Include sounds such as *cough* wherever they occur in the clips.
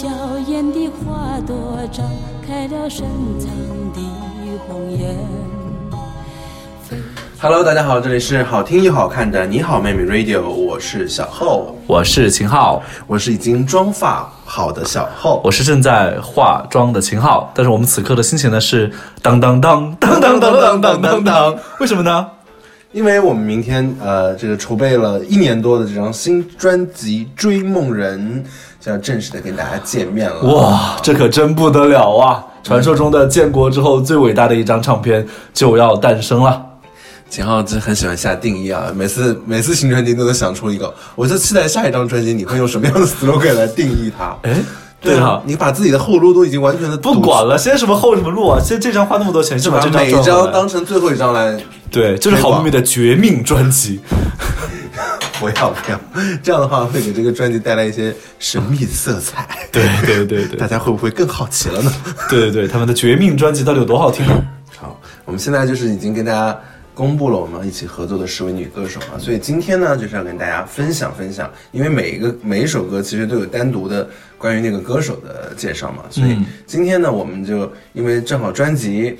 娇艳的花朵张开了深藏的红颜。飞 Hello，大家好，这里是好听又好看的你好妹妹 Radio，我是小厚，我是秦昊，我是已经妆发好的小厚。我是正在化妆的秦昊，但是我们此刻的心情呢是当当当当当当当当当当，为什么呢？因为我们明天呃，这个筹备了一年多的这张新专辑《追梦人》就要正式的跟大家见面了。哇，这可真不得了啊！传说中的建国之后最伟大的一张唱片就要诞生了。秦昊真很喜欢下定义啊，每次每次新专辑都能想出一个，我就期待下一张专辑你会用什么样的 slogan 来定义它。哎，对啊哈，，你把自己的后路都已经完全的不管了，现在什么后什么路啊？现在这张花那么多钱，就把把这张每一张当成最后一张来对，就是好妹妹的绝命专辑。*laughs* 不要不要，这样的话会给这个专辑带来一些神秘色彩。对对对对大家会不会更好奇了呢？对对对，他们的绝命专辑到底有多好听呢？好，我们现在就是已经跟大家公布了我们一起合作的十位女歌手啊，所以今天呢就是要跟大家分享分享，因为每一个每一首歌其实都有单独的关于那个歌手的介绍嘛，所以今天呢我们就因为正好专辑，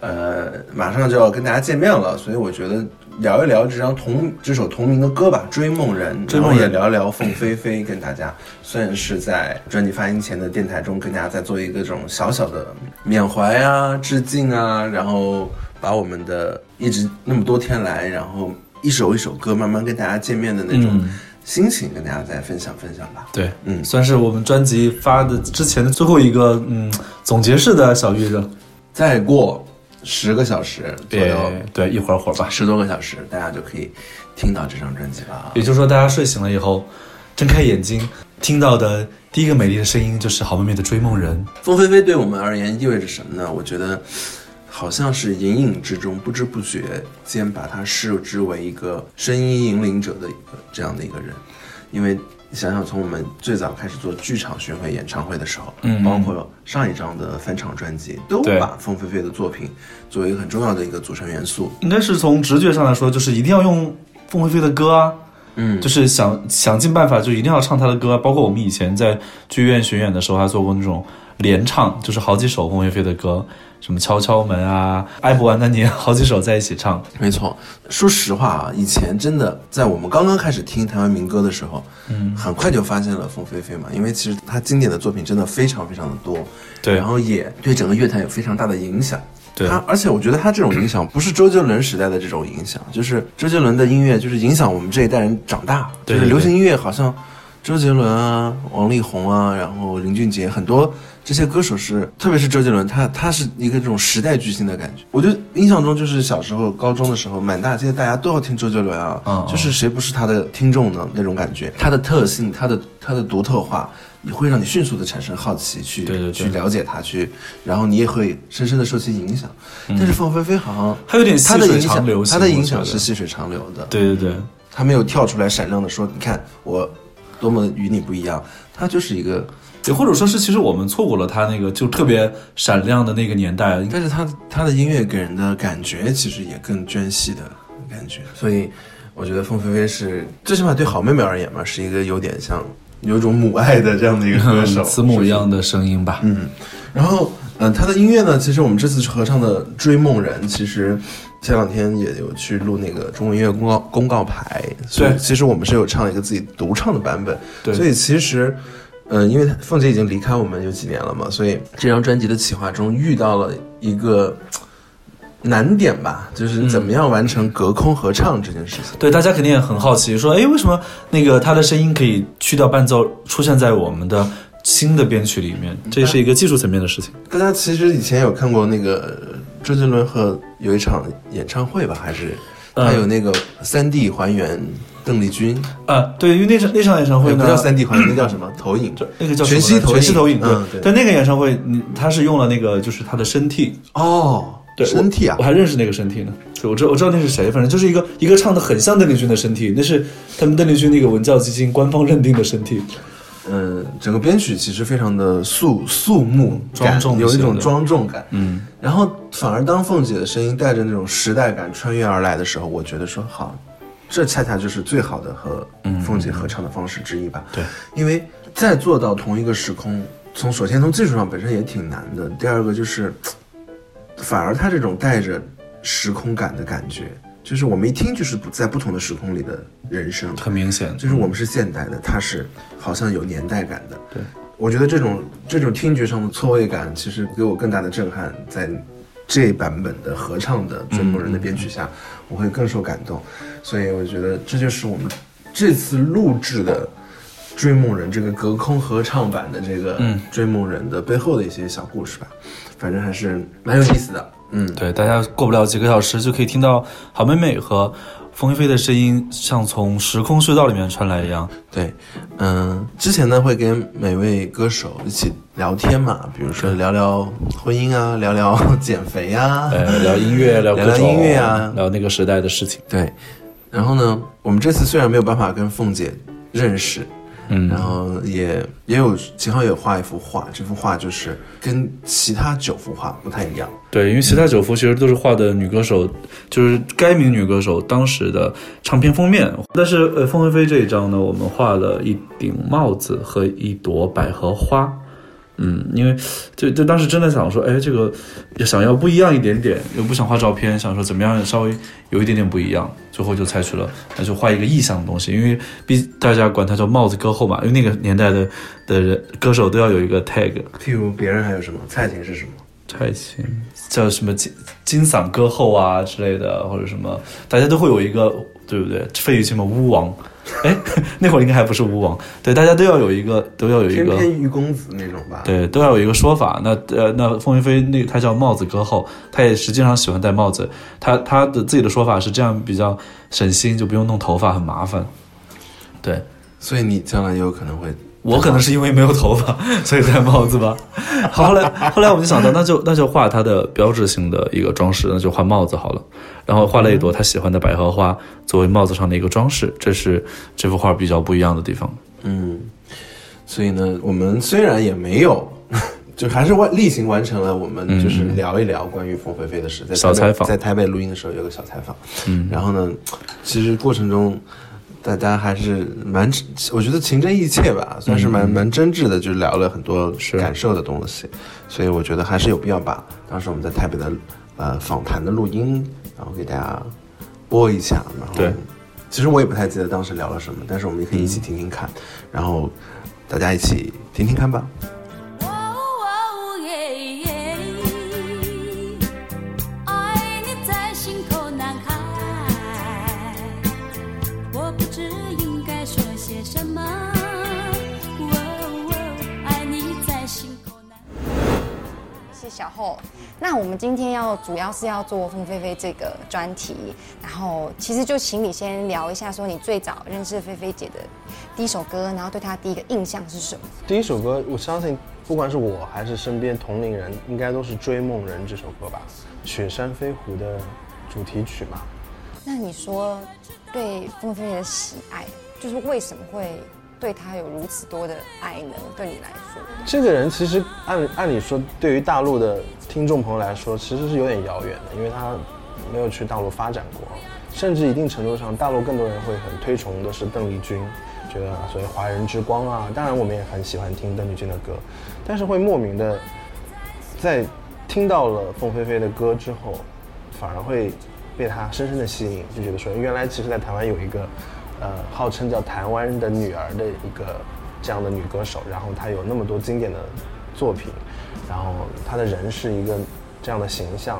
呃马上就要跟大家见面了，所以我觉得。聊一聊这张同这首同名的歌吧，《追梦人》，追梦人然后也聊一聊凤飞飞，跟大家算是在专辑发行前的电台中跟大家再做一个这种小小的缅怀啊、致敬啊，然后把我们的一直那么多天来，然后一首一首歌慢慢跟大家见面的那种嗯心情，跟大家再分享分享吧。对，嗯算是我们专辑发的之前的最后一个嗯总结式的小预热。再过十个小时左右，对，一会儿会儿吧。十多个小时，大家就可以听到这张专辑了啊。也就是说，大家睡醒了以后，睁开眼睛，听到的第一个美丽的声音就是好妹妹的《追梦人》。凤飞飞对我们而言意味着什么呢？我觉得，好像是隐隐之中、不知不觉间把她视之为一个声音引领者的一个这样的一个人。因为你想想，从我们最早开始做剧场巡回演唱会的时候，嗯包括上一张的翻唱专辑，都对把凤飞飞的作品作为一个很重要的一个组成元素。应该是从直觉上来说，就是一定要用凤飞飞的歌啊，嗯，就是想想尽办法，就一定要唱他的歌。包括我们以前在剧院巡演的时候，还做过那种连唱，就是好几首凤飞飞的歌，什么敲敲门啊、爱不完的你，好几首在一起唱。没错，说实话啊，以前真的在我们刚刚开始听台湾民歌的时候，嗯，很快就发现了凤飞飞嘛，因为其实她经典的作品真的非常非常的多，对。然后也对整个乐坛有非常大的影响。对。他而且我觉得他这种影响不是周杰伦时代的这种影响，就是周杰伦的音乐就是影响我们这一代人长大，对就是流行音乐好像周杰伦啊、王力宏啊，然后林俊杰很多这些歌手是，特别是周杰伦，他他是一个这种时代巨星的感觉。我觉得印象中就是小时候、高中的时候，满大街大家都要听周杰伦啊，就是谁不是他的听众呢？那种感觉，他的特性、他的他的独特化。也会让你迅速的产生好奇，去对对对去了解他，去，然后你也会深深的受其影响。但是凤飞飞好像它有点他的影响他的影响是细水长流的。对对对，他没有跳出来闪亮的说：“你看我多么与你不一样。”他就是一个，也或者说是，其实我们错过了他那个就特别闪亮的那个年代。但是他他的音乐给人的感觉其实也更娟细的感觉，所以我觉得凤飞飞是最起码对好妹妹而言嘛，是一个有点像有一种母爱的这样的一个歌手，慈母一样的声音吧。嗯，然后，嗯、他的音乐呢，其实我们这次合唱的《追梦人》，其实前两天也有去录那个中国音乐公告公告牌，所以对其实我们是有唱一个自己独唱的版本，对所以其实。嗯，因为凤姐已经离开我们有几年了嘛，所以这张专辑的企划中遇到了一个难点吧，就是怎么样完成隔空合唱这件事情。对，大家肯定也很好奇，说，哎，为什么那个他的声音可以去掉伴奏，出现在我们的新的编曲里面？这是一个技术层面的事情。大家其实以前有看过那个周杰伦和有一场演唱会吧，还是还有那个三 D 还原邓丽君，啊，对，因为那场那场演唱会呢，不叫三 D 还原，那叫什么？投影，那个叫全息投影全息投影，嗯对但那个演唱会，你他是用了那个就是他的身体，哦，对，身体啊我，我还认识那个身体呢。我知道我知道那是谁，反正就是一个一个唱的很像邓丽君的身体，那是他们邓丽君那个文教基金官方认定的身体。嗯，整个编曲其实非常的肃肃穆庄重有一种庄重感。嗯，然后反而当凤姐的声音带着那种时代感穿越而来的时候，我觉得说好，这恰恰就是最好的和凤姐合唱的方式之一吧。对，因为再做到同一个时空，从首先从技术上本身也挺难的，第二个就是，反而它这种带着时空感的感觉，就是我们一听就是不在不同的时空里的人声，很明显，就是我们是现代的，他是好像有年代感的。对，我觉得这种这种听觉上的错位感，其实给我更大的震撼。在这版本的合唱的《追梦人》的编曲下，我会更受感动。所以我觉得这就是我们这次录制的《追梦人》这个隔空合唱版的这个《嗯追梦人》的背后的一些小故事吧。反正还是蛮有意思的。嗯，对，大家过不了几个小时就可以听到好妹妹和凤飞飞的声音，像从时空隧道里面传来一样。对，嗯，之前呢会跟每位歌手一起聊天嘛，比如说聊聊婚姻啊，*laughs* 聊聊减肥啊，呃，聊音乐，*laughs* 聊聊音乐啊聊那个时代的事情。对。然后呢，我们这次虽然没有办法跟凤姐认识，嗯然后也也有秦昊也画一幅画，这幅画就是跟其他九幅画不太一样。对，因为其他九幅其实都是画的女歌手，就是该名女歌手当时的唱片封面。但是呃，凤飞飞这一张呢，我们画了一顶帽子和一朵百合花。嗯，因为就就当时真的想说，哎，这个想要不一样一点点，又不想画照片，想说怎么样稍微有一点点不一样，最后就采取了那就画一个意象的东西，因为毕大家管它叫帽子歌后嘛，因为那个年代的的人歌手都要有一个 tag，譬如别人还有什么？蔡琴是什么？蔡琴叫什么金金嗓歌后啊之类的，或者什么，大家都会有一个，对不对？费玉清嘛，巫王，*laughs* 哎，那会儿应该还不是吴王，对，大家都要有一个，都要有一个，翩翩玉公子那种吧？，对，都要有一个说法。那呃，那凤云飞那他叫帽子歌后，他也实际上喜欢戴帽子，他他的自己的说法是这样比较省心，就不用弄头发，很麻烦。对，所以你将来也有可能会我可能是因为没有头发，*laughs* 所以戴帽子吧。*laughs* 好，后来后来我们就想到，那就那就画它的标志性的一个装饰，那就画帽子好了。然后画了一朵他喜欢的百合花作为帽子上的一个装饰，这是这幅画比较不一样的地方。嗯，所以呢，我们虽然也没有，*laughs* 就还是完例行完成了我们就是聊一聊关于冯菲菲的事，在小采访在台北录音的时候有个小采访，嗯，然后呢，其实过程中大家还是蛮，我觉得情真意切吧，算是蛮、蛮真挚的，就聊了很多感受的东西，所以我觉得还是有必要把当时我们在台北的呃访谈的录音，然后给大家播一下，然后对。其实我也不太记得当时聊了什么，但是我们也可以一起听听看，然后大家一起听听看吧。小后。那我们今天要主要是要做凤飞飞这个专题，然后其实就请你先聊一下，说你最早认识菲菲姐的第一首歌，然后对她第一个印象是什么？第一首歌，我相信不管是我还是身边同龄人，应该都是《追梦人》这首歌吧，《雪山飞狐》的主题曲嘛。那你说对凤飞飞的喜爱，就是为什么会对他有如此多的爱呢？对你来说，这个人其实按按理说，对于大陆的听众朋友来说，其实是有点遥远的，因为他没有去大陆发展过，甚至一定程度上，大陆更多人会很推崇的是邓丽君，觉得所谓华人之光啊。当然，我们也很喜欢听邓丽君的歌，但是会莫名的在听到了凤飞飞的歌之后，反而会被她深深的吸引，就觉得说，原来其实在台湾有一个，呃，号称叫台湾的女儿的一个这样的女歌手，然后她有那么多经典的作品，然后她的人是一个这样的形象，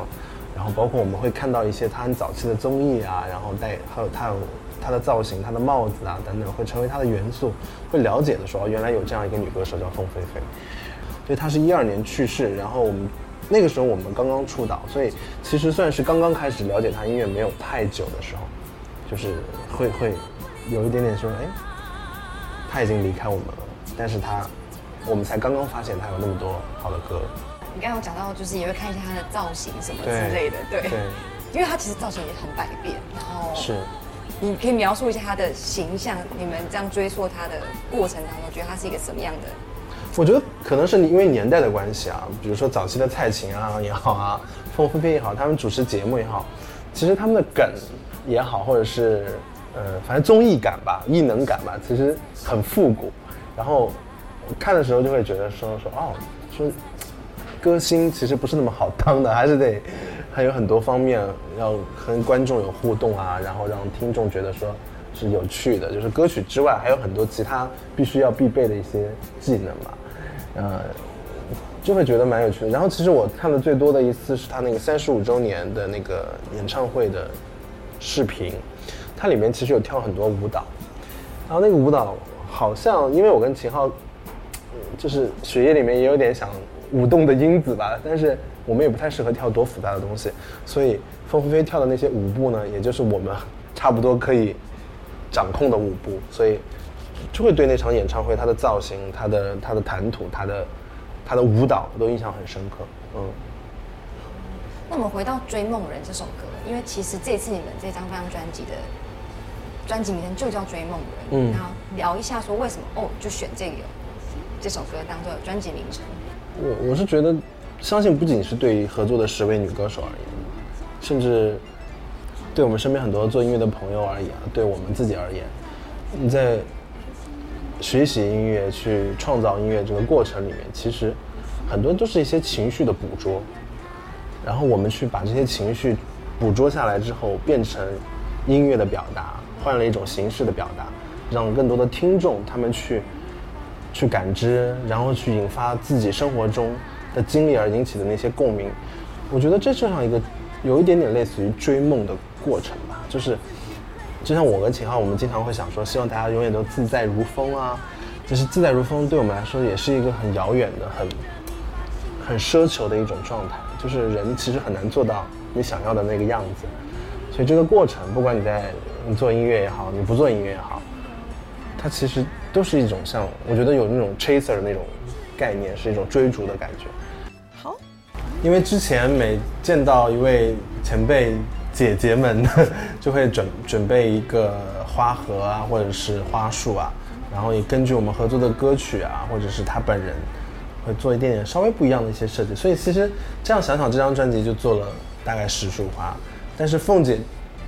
然后包括我们会看到一些她很早期的综艺啊，然后带还有她有她的造型、她的帽子啊等等，会成为她的元素，会了解的说，哦原来有这样一个女歌手叫凤飞飞。所以她是一二年去世，然后我们那个时候我们刚刚出道，所以其实算是刚刚开始了解她音乐没有太久的时候，就是会会有一点点说，哎，他已经离开我们了，但是他，我们才刚刚发现他有那么多好的歌。你刚刚有讲到，就是也会看一下他的造型什么之对类的，对，对，因为他其实造型也很百变，然后是。你可以描述一下他的形象，你们这样追溯他的过程当中，觉得他是一个什么样的？我觉得可能是因为年代的关系啊，比如说早期的蔡琴啊也好啊，凤飞飞也好，他们主持节目也好，其实他们的梗也好，或者是呃，反正综艺感吧、艺能感吧，其实很复古。然后看的时候就会觉得说说哦，说歌星其实不是那么好当的，还是得还有很多方面要跟观众有互动啊，然后让听众觉得说是有趣的。就是歌曲之外，还有很多其他必须要必备的一些技能嘛，呃，就会觉得蛮有趣的。然后其实我看的最多的一次是他那个三十五周年的那个演唱会的视频，它里面其实有跳很多舞蹈，然后那个舞蹈好像因为我跟秦昊就是血液里面也有点想舞动的因子吧，但是我们也不太适合跳多复杂的东西，所以凤飞飞跳的那些舞步呢，也就是我们差不多可以掌控的舞步，所以就会对那场演唱会它的造型、它的它的谈吐、它的它的舞蹈都印象很深刻。嗯，那我们回到《追梦人》这首歌，因为其实这次你们这张这张专辑的专辑名称就叫《追梦人》，嗯然后聊一下说为什么哦就选这个这首歌当做专辑名称。我我是觉得，相信不仅是对合作的十位女歌手而言，甚至对我们身边很多做音乐的朋友而言，对我们自己而言，你在学习音乐、去创造音乐这个过程里面，其实很多都是一些情绪的捕捉，然后我们去把这些情绪捕捉下来之后，变成音乐的表达，换了一种形式的表达，让更多的听众他们去去感知，然后去引发自己生活中的经历而引起的那些共鸣。我觉得这就像一个有一点点类似于追梦的过程吧，就是就像我跟秦昊，我们经常会想说，希望大家永远都自在如风啊。就是自在如风，对我们来说也是一个很遥远的、很很奢求的一种状态。就是人其实很难做到你想要的那个样子，所以这个过程，不管你在你做音乐也好，你不做音乐也好，它其实都是一种像我觉得有那种 chaser 的那种概念，是一种追逐的感觉。好，因为之前每见到一位前辈姐姐们，*laughs* 就会准准备一个花盒啊，或者是花束啊，然后也根据我们合作的歌曲啊，或者是他本人，会做一点点稍微不一样的一些设计。所以其实这样想想，这张专辑就做了大概十束花。但是凤姐，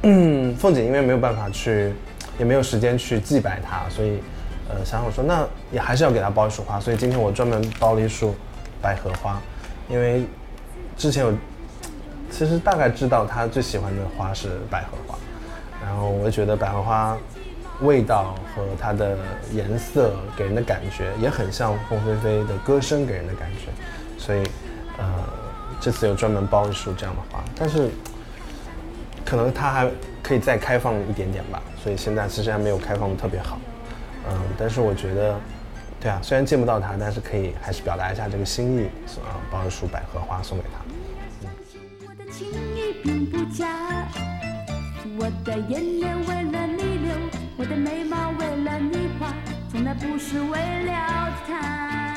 嗯，凤姐因为没有办法去，也没有时间去祭拜她，所以，呃，想想说那也还是要给她包一束花。所以今天我专门包了一束百合花，因为之前有，其实大概知道她最喜欢的花是百合花，然后我觉得百合花味道和它的颜色给人的感觉也很像凤飞飞的歌声给人的感觉，所以，呃，这次有专门包一束这样的花，但是可能它还可以再开放一点点吧，所以现在其实还没有开放的特别好，嗯，但是我觉得，对啊，虽然见不到它，但是可以还是表达一下这个心意，啊，包一束百合花送给他。我的情意并不假，我的眼泪为了你流，我的眉毛为了你画，从来不是为了他。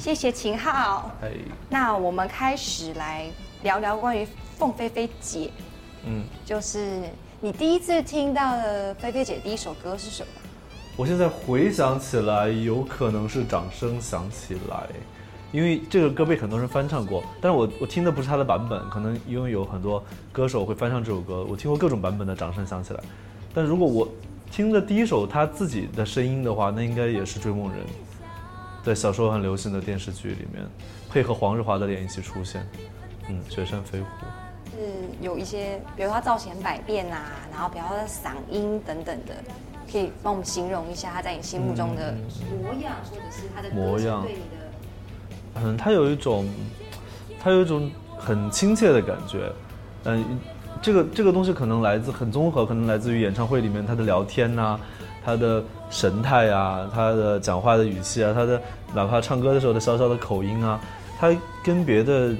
谢谢秦昊。哎，那我们开始来聊聊关于凤飞飞姐，嗯，就是你第一次听到的飞飞姐第一首歌是什么？我现在回想起来，有可能是《掌声响起来》，因为这个歌被很多人翻唱过，但是我我听的不是他的版本，可能因为有很多歌手会翻唱这首歌，我听过各种版本的《掌声响起来》，但如果我听的第一首他自己的声音的话，那应该也是《追梦人》，在小时候很流行的电视剧里面，配合黄日华的脸一起出现，嗯，雪山飞狐。是有一些，比如他造型百变啊，然后比如他的嗓音等等的，可以帮我们形容一下他在你心目中的模样，或者是他的歌模样对你的嗯，他有一种，他有一种很亲切的感觉，嗯，这个这个东西可能来自很综合，可能来自于演唱会里面他的聊天呐、他的神态啊，他的讲话的语气啊，他的哪怕唱歌的时候的小小的口音啊，他跟别的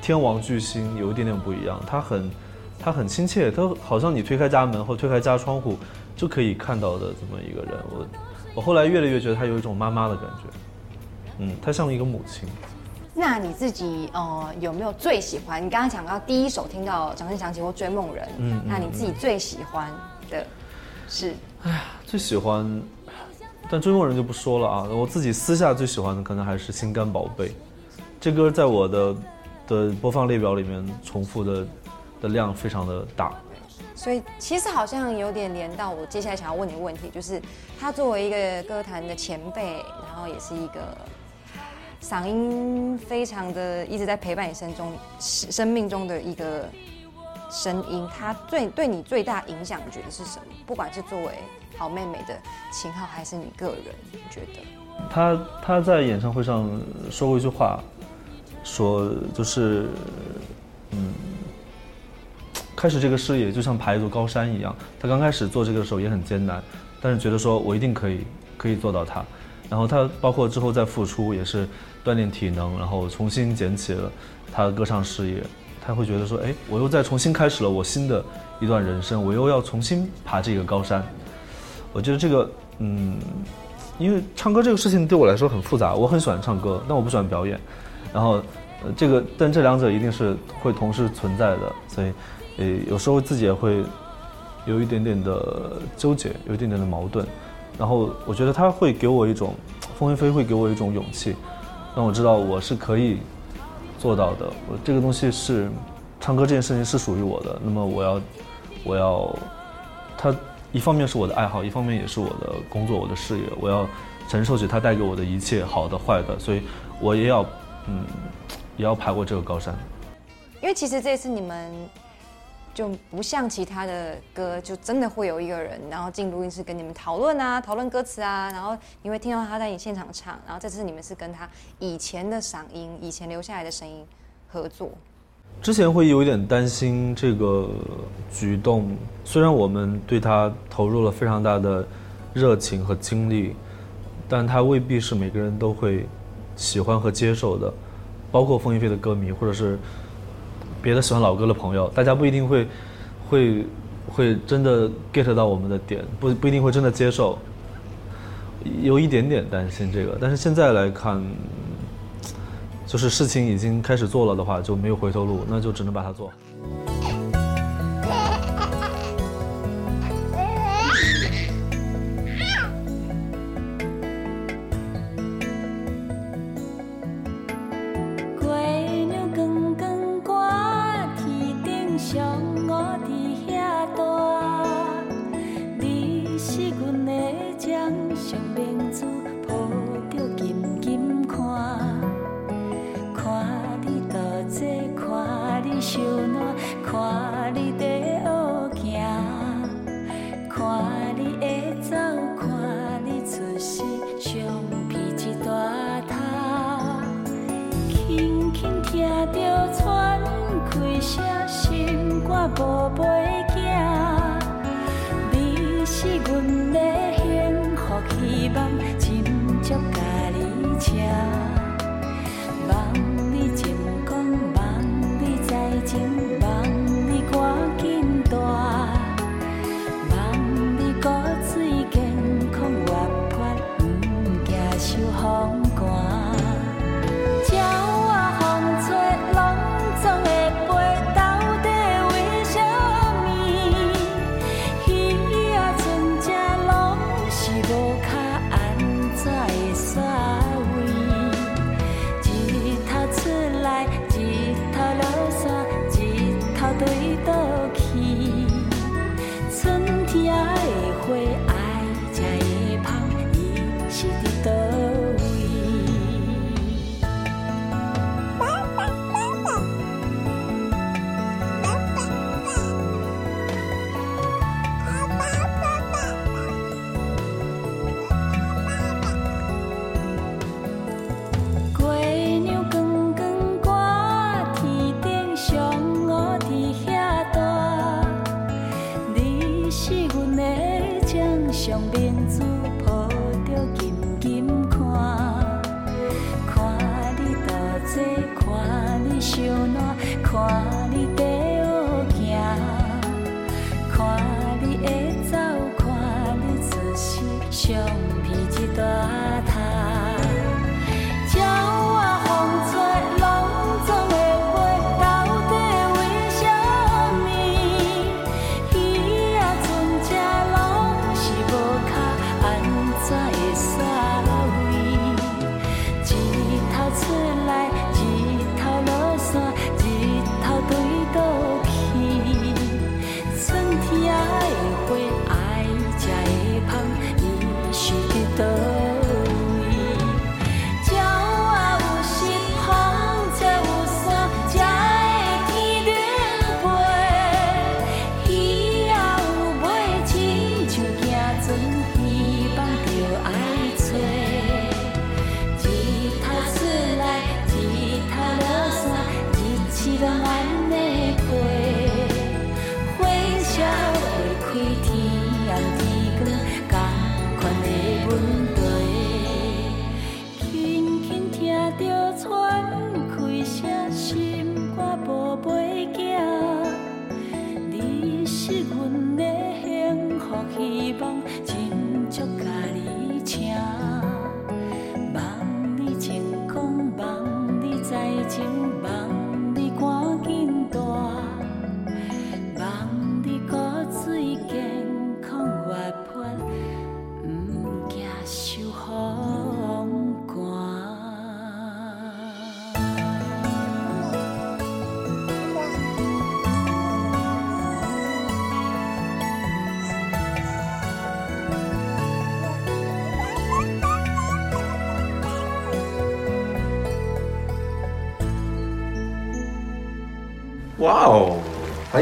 天王巨星有一点点不一样，他很他很亲切，他好像你推开家门或推开家窗户就可以看到的这么一个人。我我后来越来越觉得他有一种妈妈的感觉，嗯，他像一个母亲。那你自己呃有没有最喜欢？你刚刚讲到第一首听到《掌声响起》或《追梦人》，嗯嗯那你自己最喜欢的是？哎呀最喜欢，但追梦人就不说了啊。我自己私下最喜欢的可能还是《心肝宝贝》，这歌在我的的播放列表里面重复的的量非常的大。所以其实好像有点连到我接下来想要问你的问题，就是他作为一个歌坛的前辈，然后也是一个嗓音非常的一直在陪伴你生中生命中的一个声音，他最对你最大影响，你觉得是什么？不管是作为好妹妹的秦昊，还是你个人，你觉得？他他在演唱会上说过一句话，说就是，嗯，开始这个事业就像爬一座高山一样。他刚开始做这个的时候也很艰难，但是觉得说我一定可以可以做到它。然后他包括之后再复出也是锻炼体能，然后重新捡起了他的歌唱事业。他会觉得说，哎，我又再重新开始了我新的一段人生，我又要重新爬这个高山。我觉得这个，嗯，因为唱歌这个事情对我来说很复杂，我很喜欢唱歌，但我不喜欢表演。然后，呃，这个但这两者一定是会同时存在的，所以，呃，有时候自己也会有一点点的纠结，有一点点的矛盾。然后我觉得他会给我一种，凤飞飞会给我一种勇气，让我知道我是可以做到的。我这个东西是唱歌这件事情是属于我的，那么我要我要它一方面是我的爱好，一方面也是我的工作、我的事业，我要承受起它带给我的一切好的、坏的，所以我也要嗯也要爬过这个高山。因为其实这次你们就不像其他的歌，就真的会有一个人，然后进录音室跟你们讨论啊，讨论歌词啊，然后你会听到他在你现场唱，然后这次你们是跟他以前的嗓音、以前留下来的声音合作。之前会有一点担心这个举动，虽然我们对他投入了非常大的热情和精力，但他未必是每个人都会喜欢和接受的，包括凤飞飞的歌迷或者是别的喜欢老歌的朋友，大家不一定会会会真的 get 到我们的点，不不一定会真的接受，有一点点担心这个，但是现在来看。就是事情已经开始做了的话，就没有回头路，那就只能把它做听着喘气声，心肝无袂惊。你是阮的幸福希望，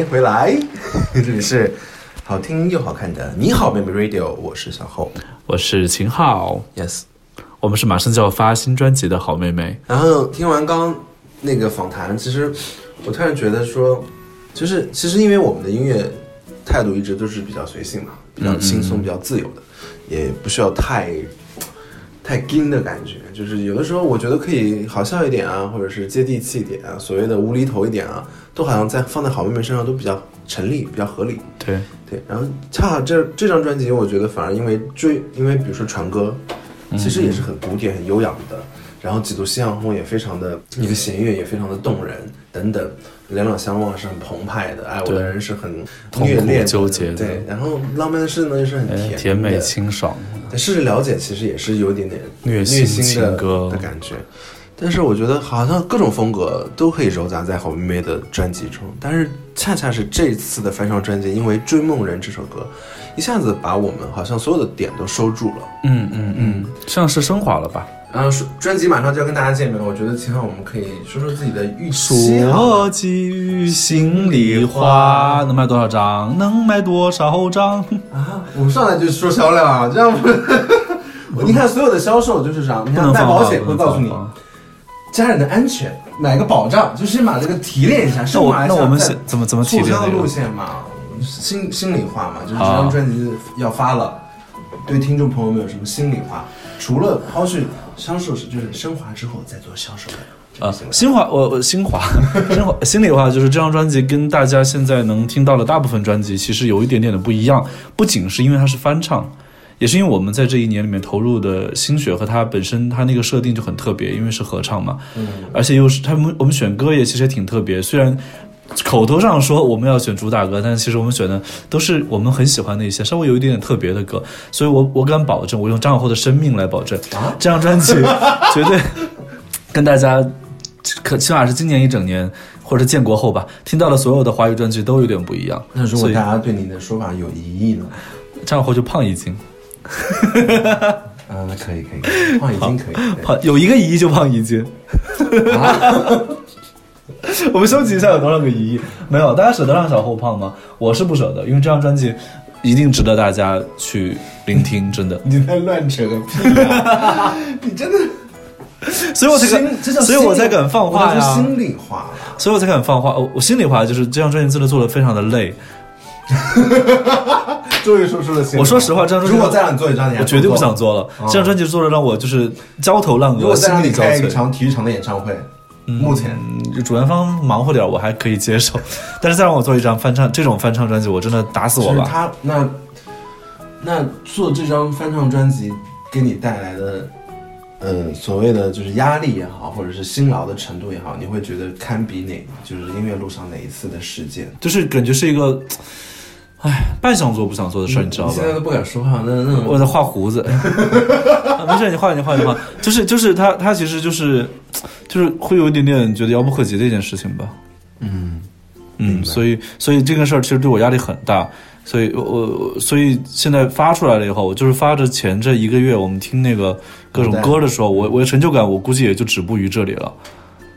回来，*laughs* 这里是好听又好看的你好妹妹 Radio，我是小厚我是秦昊，，yes。我们是马上就要发新专辑的好妹妹。然后听完刚那个访谈，其实我突然觉得说，就是其实因为我们的音乐态度一直都是比较随性嘛，比较轻松、比较自由的，也不需要太太硬的感觉。就是有的时候我觉得可以好笑一点啊，或者是接地气一点啊，所谓的无厘头一点啊，都好像在放在好妹妹身上都比较成立，比较合理。对，对，然后恰好这这张专辑，我觉得反而因为追，因为比如说传歌，其实也是很古典、很优雅的，然后几度夕阳红也非常的你的弦乐也非常的动人，等等，两两相望是很澎湃的，爱我的人是很虐恋的纠结的对，然后浪漫的事呢又是很哎甜甜美清爽。对试着了解，其实也是有一点点虐心心的情歌的感觉。但是我觉得好像各种风格都可以糅杂在好妹妹的专辑中，但是恰恰是这次的翻唱专辑，因为《追梦人》这首歌，一下子把我们好像所有的点都收住了。嗯嗯嗯，像是升华了吧？然后说专辑马上就要跟大家见面了，我觉得秦昊我们可以说说自己的预期说寄予心里话，能卖多少张？能卖多少张？*laughs* 啊！我们上来就说销量啊，这样不？*laughs* 你看所有的销售就是这样，你看卖保险会告诉你家人的安全，买个保障，就先把这个提炼一下，那我那我们再怎么怎么提促销的路？线嘛，心心里话嘛，就是这张专辑要发了，对听众朋友们有什么心里话？除了抛去销售是就是升华之后再做销售的啊。新华，我我新华，*laughs* 新华，心里话就是这张专辑跟大家现在能听到的大部分专辑其实有一点点的不一样，不仅是因为它是翻唱，也是因为我们在这一年里面投入的心血和它本身它那个设定就很特别，因为是合唱嘛，嗯而且又是他们我们选歌也其实也挺特别，虽然。口头上说我们要选主打歌，但是其实我们选的都是我们很喜欢的一些稍微有一点点特别的歌，所以我我敢保证，我用张小厚的生命来保证，啊这张专辑绝对跟大家可起码是今年一整年或者建国后吧，听到的所有的华语专辑都有点不一样。那如果大家对你的说法有疑义呢？张小厚就胖一斤，啊，那可以可以，胖一斤可以。*laughs* 胖有一个疑义就胖一斤。*laughs* 我们收集一下有多少个一亿？没有，大家舍得让小后胖吗？我是不舍得，因为这张专辑一定值得大家去聆听，真的。你在乱扯个屁啊！*laughs* 你真的，所以我才心这所以我才敢放话呀。心里话。所以我才敢放话。我我心里话就是这张专辑真的做的非常的累。*laughs* 终于说出了心里话。我说实话这张专辑如果再让你做一张，我绝对不想做了。这张专辑做的让我就是焦头烂额，如果再让你心力交开一。场体育场的演唱会，目前嗯，就主办方忙活点我还可以接受，但是再让我做一张翻唱这种翻唱专辑，我真的打死我吧。他那那做这张翻唱专辑给你带来的，呃，所谓的就是压力也好，或者是辛劳的程度也好，你会觉得堪比哪就是音乐路上哪一次的事件？就是感觉是一个，唉，半想做不想做的事儿，你知道吧现？在都不敢说话，那那我在画胡子，*laughs* 啊没事，你画你画你画，就是就是他他其实就是就是会有一点点觉得遥不可及的一件事情吧。嗯嗯，所以所以这个事儿其实对我压力很大，所以我我所以现在发出来了以后，我就是发着前这一个月我们听那个各种歌的时候，我我的成就感我估计也就止步于这里了。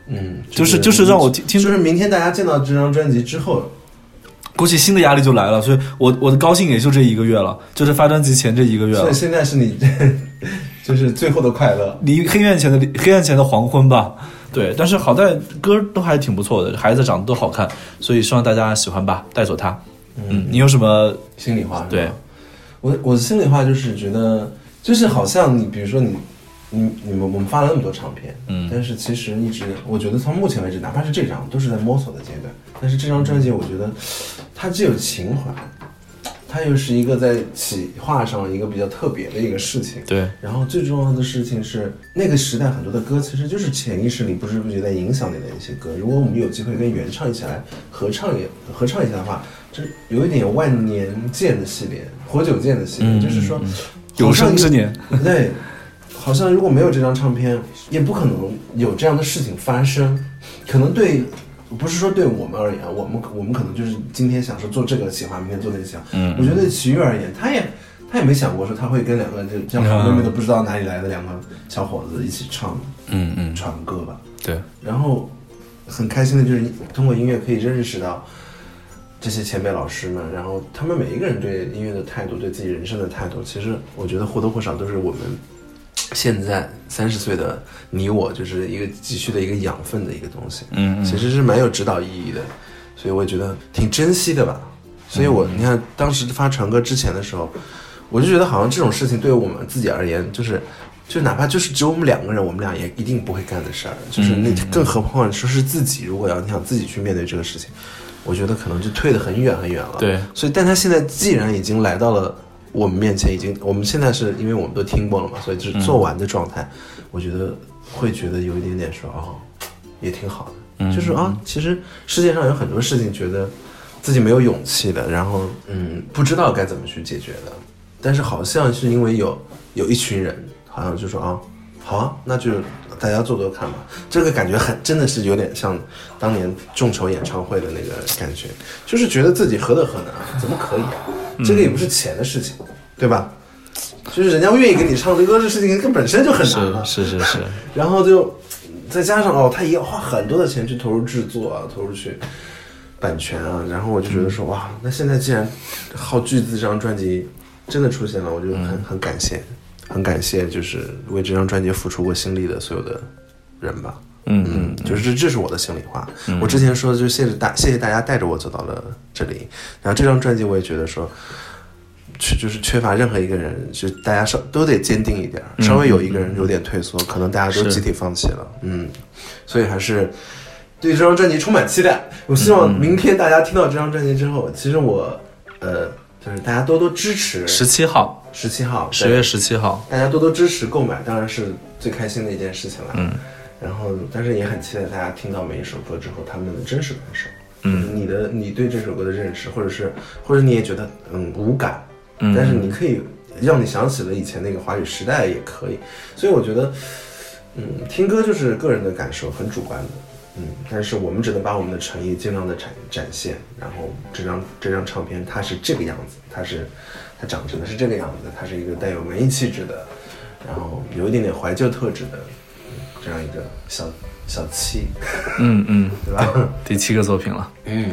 嗯，就是就是让我听听就是明天大家见到这张专辑之后，估计新的压力就来了，所以我我的高兴也就这一个月了，就是发专辑前这一个月了所以。现在是你就是最后的快乐。离黑暗前的黑暗前的黄昏吧。对，但是好在歌都还挺不错的，孩子长得都好看，所以希望大家喜欢吧，带走它。嗯，你有什么？心里话对，我我的心里话就是觉得，就是好像你比如说你你你们我们发了那么多唱片，嗯但是其实一直我觉得从目前为止，哪怕是这张，都是在摸索的阶段。但是这张专辑，我觉得它既有情怀，它又是一个在企划上一个比较特别的一个事情。对，然后最重要的事情是，那个时代很多的歌其实就是潜意识里不知不觉在影响你的一些歌。如果我们有机会跟原唱一起来合唱也合唱一下的话，这有一点万年剑的系列，活久见的系列，嗯就是说嗯有生之年，对，好像如果没有这张唱片，也不可能有这样的事情发生。可能对，不是说对我们而言，我们我们可能就是今天想说做这个企划，明天做那个企划。嗯我觉得对齐豫而言，他也他也没想过说他会跟两个就这样好妹妹都不知道哪里来的两个小伙子一起唱嗯嗯，传歌吧。对，然后很开心的就是通过音乐可以认识到这些前辈老师们，然后他们每一个人对音乐的态度，对自己人生的态度，其实我觉得或多或少都是我们现在三十岁的你我，就是一个急需的一个养分的一个东西。嗯嗯其实是蛮有指导意义的，所以我觉得挺珍惜的吧。所以我你看当时发传歌之前的时候，我就觉得好像这种事情对于我们自己而言，就是就哪怕就是只有我们两个人，我们俩也一定不会干的事儿。就是那更何况说是自己，如果要你想自己去面对这个事情，我觉得可能就退得很远很远了。对所以但他现在既然已经来到了我们面前，已经我们现在是因为我们都听过了嘛，所以就是做完的状态，我觉得会觉得有一点点说哦，也挺好的。就是啊，其实世界上有很多事情，觉得自己没有勇气的，然后嗯，不知道该怎么去解决的。但是好像是因为有有一群人，好像就说啊，好啊，那就大家做做看吧。这个感觉很真的是有点像当年众筹演唱会的那个感觉，就是觉得自己何德何能啊，怎么可以啊？这个也不是钱的事情，对吧？就是人家愿意给你唱这歌，这事情，这本身就很难了。是是是是，*laughs* 然后就再加上哦，他也要花很多的钱去投入制作啊，投入去版权啊。然后我就觉得说，哇，那现在既然好巨资这张专辑真的出现了，我就很、很感谢，很感谢，就是为这张专辑付出过心力的所有的人吧。嗯嗯，就是这这是我的心里话。我之前说的就是谢谢大谢谢大家带着我走到了这里，然后这张专辑我也觉得说。缺就是缺乏任何一个人，就大家稍都得坚定一点儿，稍微有一个人有点退缩，可能大家都集体放弃了。嗯，所以还是对这张专辑充满期待。我希望明天大家听到这张专辑之后，其实我呃，就是大家多多支持十七号，十七号十月十七号，大家多多支持购买，当然是最开心的一件事情了。嗯，然后，但是也很期待大家听到每一首歌之后他们的真实感受。嗯，你的你对这首歌的认识，或者是或者你也觉得嗯无感，嗯但是你可以让你想起了以前那个华语时代也可以。所以我觉得，嗯，听歌就是个人的感受，很主观的。嗯，但是我们只能把我们的诚意尽量的展展现，然后这张这张唱片它是这个样子，它是它长成的是这个样子，它是一个带有文艺气质的，然后有一点点怀旧特质的嗯这样一个小小七，嗯 *laughs* 嗯，对吧？第七个作品了。嗯，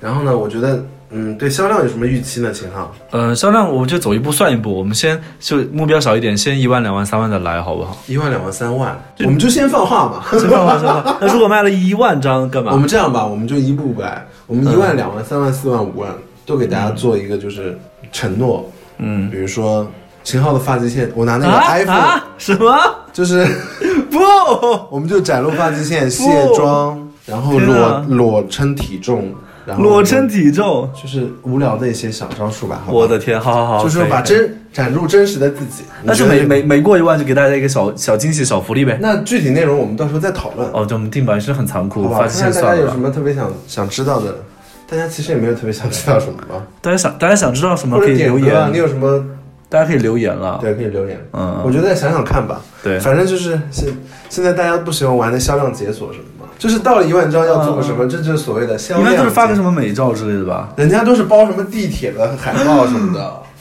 然后呢，我觉得嗯，对销量有什么预期呢？秦昊？呃，销量我们就走一步算一步，我们先就目标小一点，先一万、两万、三万的来，好不好？一万、两万、三万，我们就先放话嘛。先放话，先放话。*laughs* 那如果卖了一万张，干嘛？我们这样吧，我们就一步步来，我们一万、两万、三万、四万、五万，都给大家做一个就是承诺。嗯比如说秦昊的发际线，我拿那个啊 iPhone，、啊什么？就是 *laughs* 不，*laughs* 我们就展露发际线、卸妆，然后裸裸称体重，然后裸称体重。就是无聊的一些小招数吧。好吧我的天，好好好，就是把真展露真实的自己。但是你觉得每每每过一万就给大家一个小小惊喜、小福利呗。那具体内容我们到时候再讨论。哦，就我们定吧，是很残酷，发际线算了吧。家有什么特别想想知道的？大家其实也没有特别想知道什么吧，*laughs* 大家想大家想知道什么或者可以留点歌啊，你，有什么大家可以留言了。对可以留言。嗯我觉得再想想看吧。对反正就是现现在大家不喜欢玩的销量解锁什么嘛，就是到了一万张要做个什么，这就是所谓的销量。一般都是发个什么美照之类的吧？人家都是包什么地铁的海报什么的，*laughs*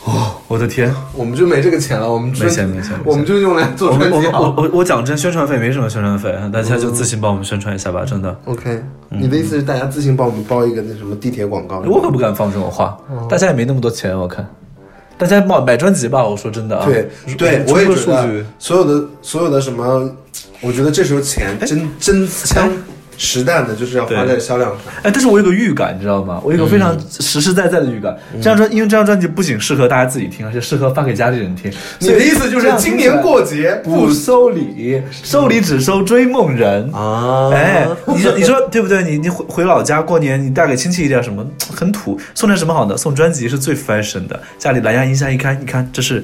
我的天，我们就没这个钱了，我们没钱没钱我们就用来做专辑我。我我讲真，宣传费没什么宣传费，大家就自行帮我们宣传一下吧，真的。OK，你的意思是大家自行帮我们包一个那什么地铁广告？我可不敢放这种话，大家也没那么多钱，我看。大家买买专辑吧，我说真的啊。对对，我也觉得。所有的所有的什么，我觉得这时候钱真真枪实弹的，就是要花在销量上。哎，但是我有个预感，你知道吗？我有个非常实实在在的预感。这张专，因为这张专辑不仅适合大家自己听，而且适合发给家里人听。你的意思就是今年过节不收礼，收礼只收追梦人。啊？哎，你说你说对不对？你你回回老家过年，你带给亲戚一点什么很土，送点什么好呢？送专辑是最 fashion 的。家里蓝牙音箱一开，你看这是。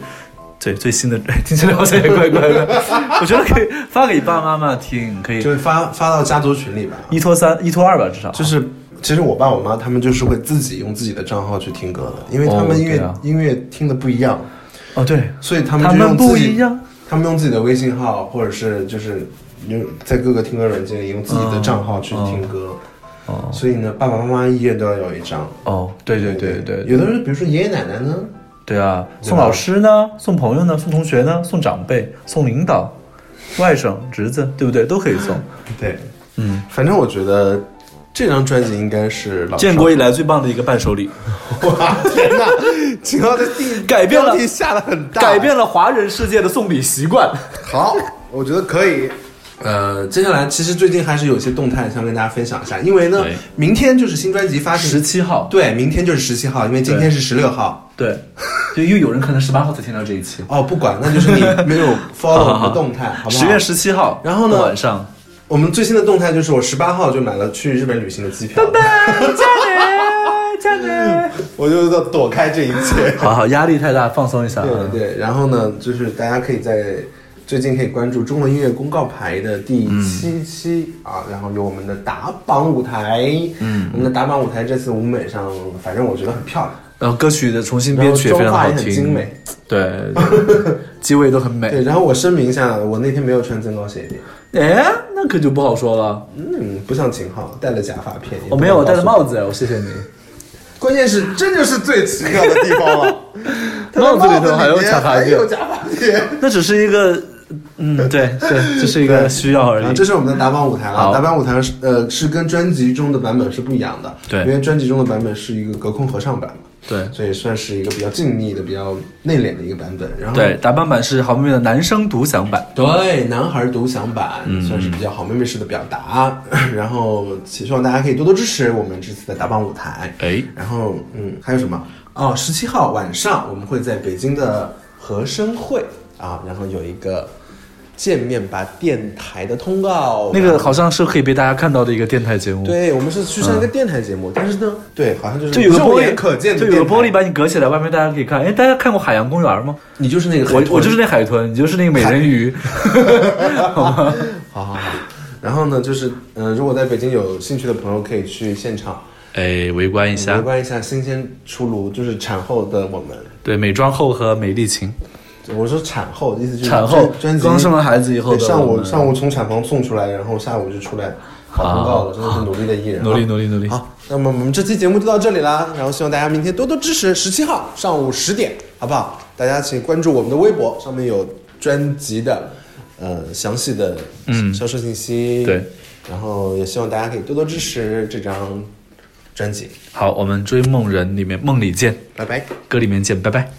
对最新的，*laughs* 听起来好像也怪怪的。*laughs* 我觉得可以发给爸爸妈妈听，可以就是发发到家族群里吧。一拖三，一拖二吧，至少就是其实我爸我妈他们就是会自己用自己的账号去听歌的，因为他们音乐、哦啊音乐听的不一样，哦，对，所以他们他们就用自己不一样。他们用自己的微信号，或者是就是用在各个听歌软件里用自己的账号去听歌。哦所以呢，爸爸妈妈一人都要有一张。哦，对对对对有的人比如说爷爷奶奶呢，对啊，送老师呢，送朋友呢，送同学呢，送长辈，送领导、外甥、侄子，对不对？都可以送。对，嗯，反正我觉得这张专辑应该是老建国以来最棒的一个伴手礼，*laughs* 哇天哪！秦昊的地改变了下的很大，改变了华人世界的送礼习惯。好，我觉得可以。呃，接下来其实最近还是有些动态想跟大家分享一下，因为呢，明天就是新专辑发行十七号，对，明天就是十七号，因为今天是十六号。对，就又有人可能十八号才听到这一期。*laughs* 哦，不管，那就是你没有 follow 我们的动态，*laughs* 好不好？十月十七号，然后呢晚上，我们最新的动态就是我十八号就买了去日本旅行的机票，*laughs* 我就要躲开这一切。好好，压力太大，放松一下。嗯对对，然后呢，就是大家可以在最近可以关注中文音乐公告牌的第七期、啊，然后有我们的打榜舞台，嗯，我们的打榜舞台这次舞美上，反正我觉得很漂亮，然后歌曲的重新编曲也非常好听，精美，对，*laughs* 机位都很美。对，然后我声明一下，我那天没有穿增高鞋。垫，哎，那可就不好说了。嗯，不像秦昊戴了假发片，我没有，我戴的。帽子，我谢谢你。关键是这就是最奇妙的地方了，他 *laughs* 帽子里头还有假发片。*laughs* 还有假发片。那只是一个，嗯，对对，这是一个需要而啊，已。这是我们的打榜舞台了。打榜舞台是呃是跟专辑中的版本是不一样的，对因为专辑中的版本是一个隔空合唱版嘛，对所以算是一个比较静谧的、比较内敛的一个版本。然后对，打榜版是好妹妹的男生独享版。对，男孩独享版、嗯算是比较好妹妹式的表达。*laughs* 然后希望大家可以多多支持我们这次的打榜舞台。哎，然后嗯，还有什么？哦，十七号晚上我们会在北京的和声会啊，然后有一个见面把电台的通告，那个好像是可以被大家看到的一个电台节目。，对，我们是去上一个电台节目，但是呢，对，好像就是就有个玻璃可见的就，有个玻璃把你隔起来，外面大家可以看。哎，大家看过海洋公园吗？你就是那个海豚我我就是那海豚，你就是那个美人鱼，*laughs* *laughs* 好吗？好好好。然后呢，就是嗯、呃如果在北京有兴趣的朋友，可以去现场哎，围观一下围。观一下新鲜出炉，就是产后的我们。对，美妆后和美丽琴，我说产后，意思就是产后刚生完孩子以后对上午上午从产房送出来，然后下午就出来跑通告了，真的是努力的艺人啊，努力努力努力。好，那么我们这期节目就到这里啦，然后希望大家明天多多支持，十七号上午十点，好不好？大家请关注我们的微博，上面有专辑的呃详细的嗯销售信息。对，然后也希望大家可以多多支持这张专辑，好，我们追梦人里面梦里见，拜拜。歌里面见，拜拜。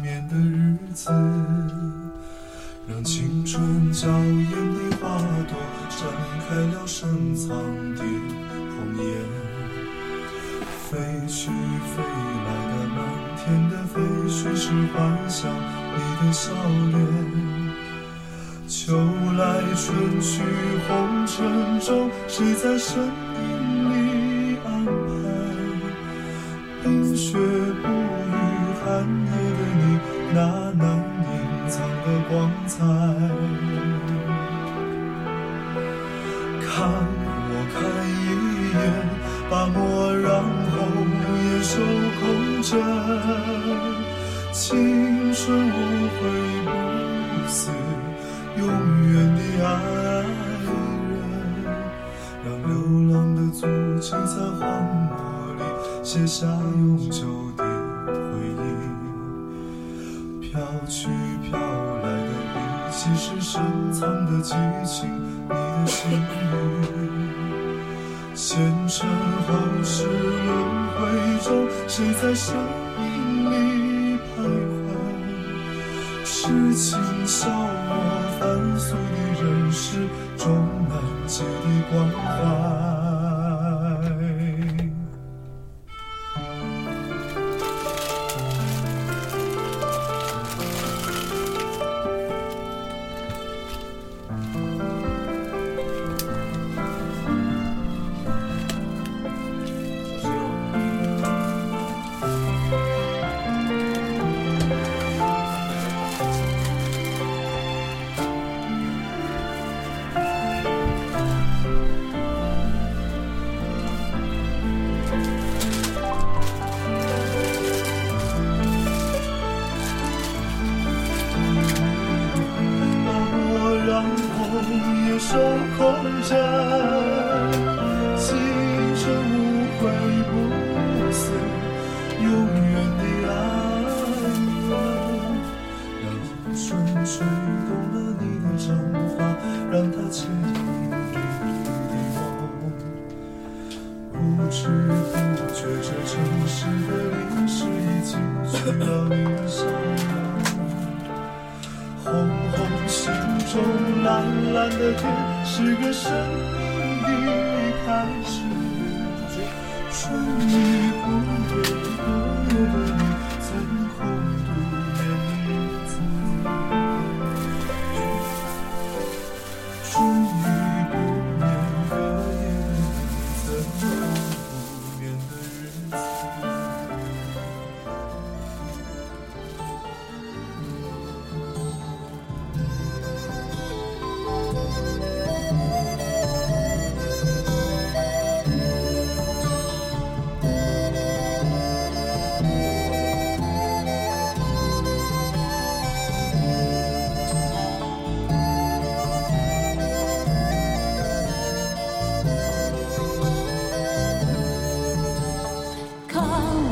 的日子，让青春娇艳的花朵绽开了深藏的红颜。飞去飞来的满天的飞絮是幻想你的笑脸。秋来春去红尘中，谁在身影里安排？冰雪不语，寒夜，那难隐藏的光彩。看我看一眼，把墨染红颜手空枕。青春无悔不死，永远的爱人。让流浪的足迹在荒漠里写下永久的。飘去飘来的笔迹是深藏的激情，你的心语。前尘后世轮回中，谁在生命里徘徊？痴情笑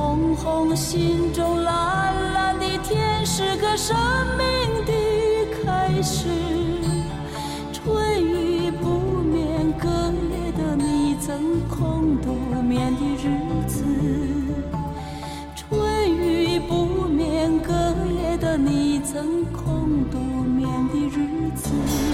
红红心中蓝蓝的天是个生命的开始。春雨不眠隔夜的你曾空独眠的日子。春雨不眠隔夜的你曾空独眠的日子。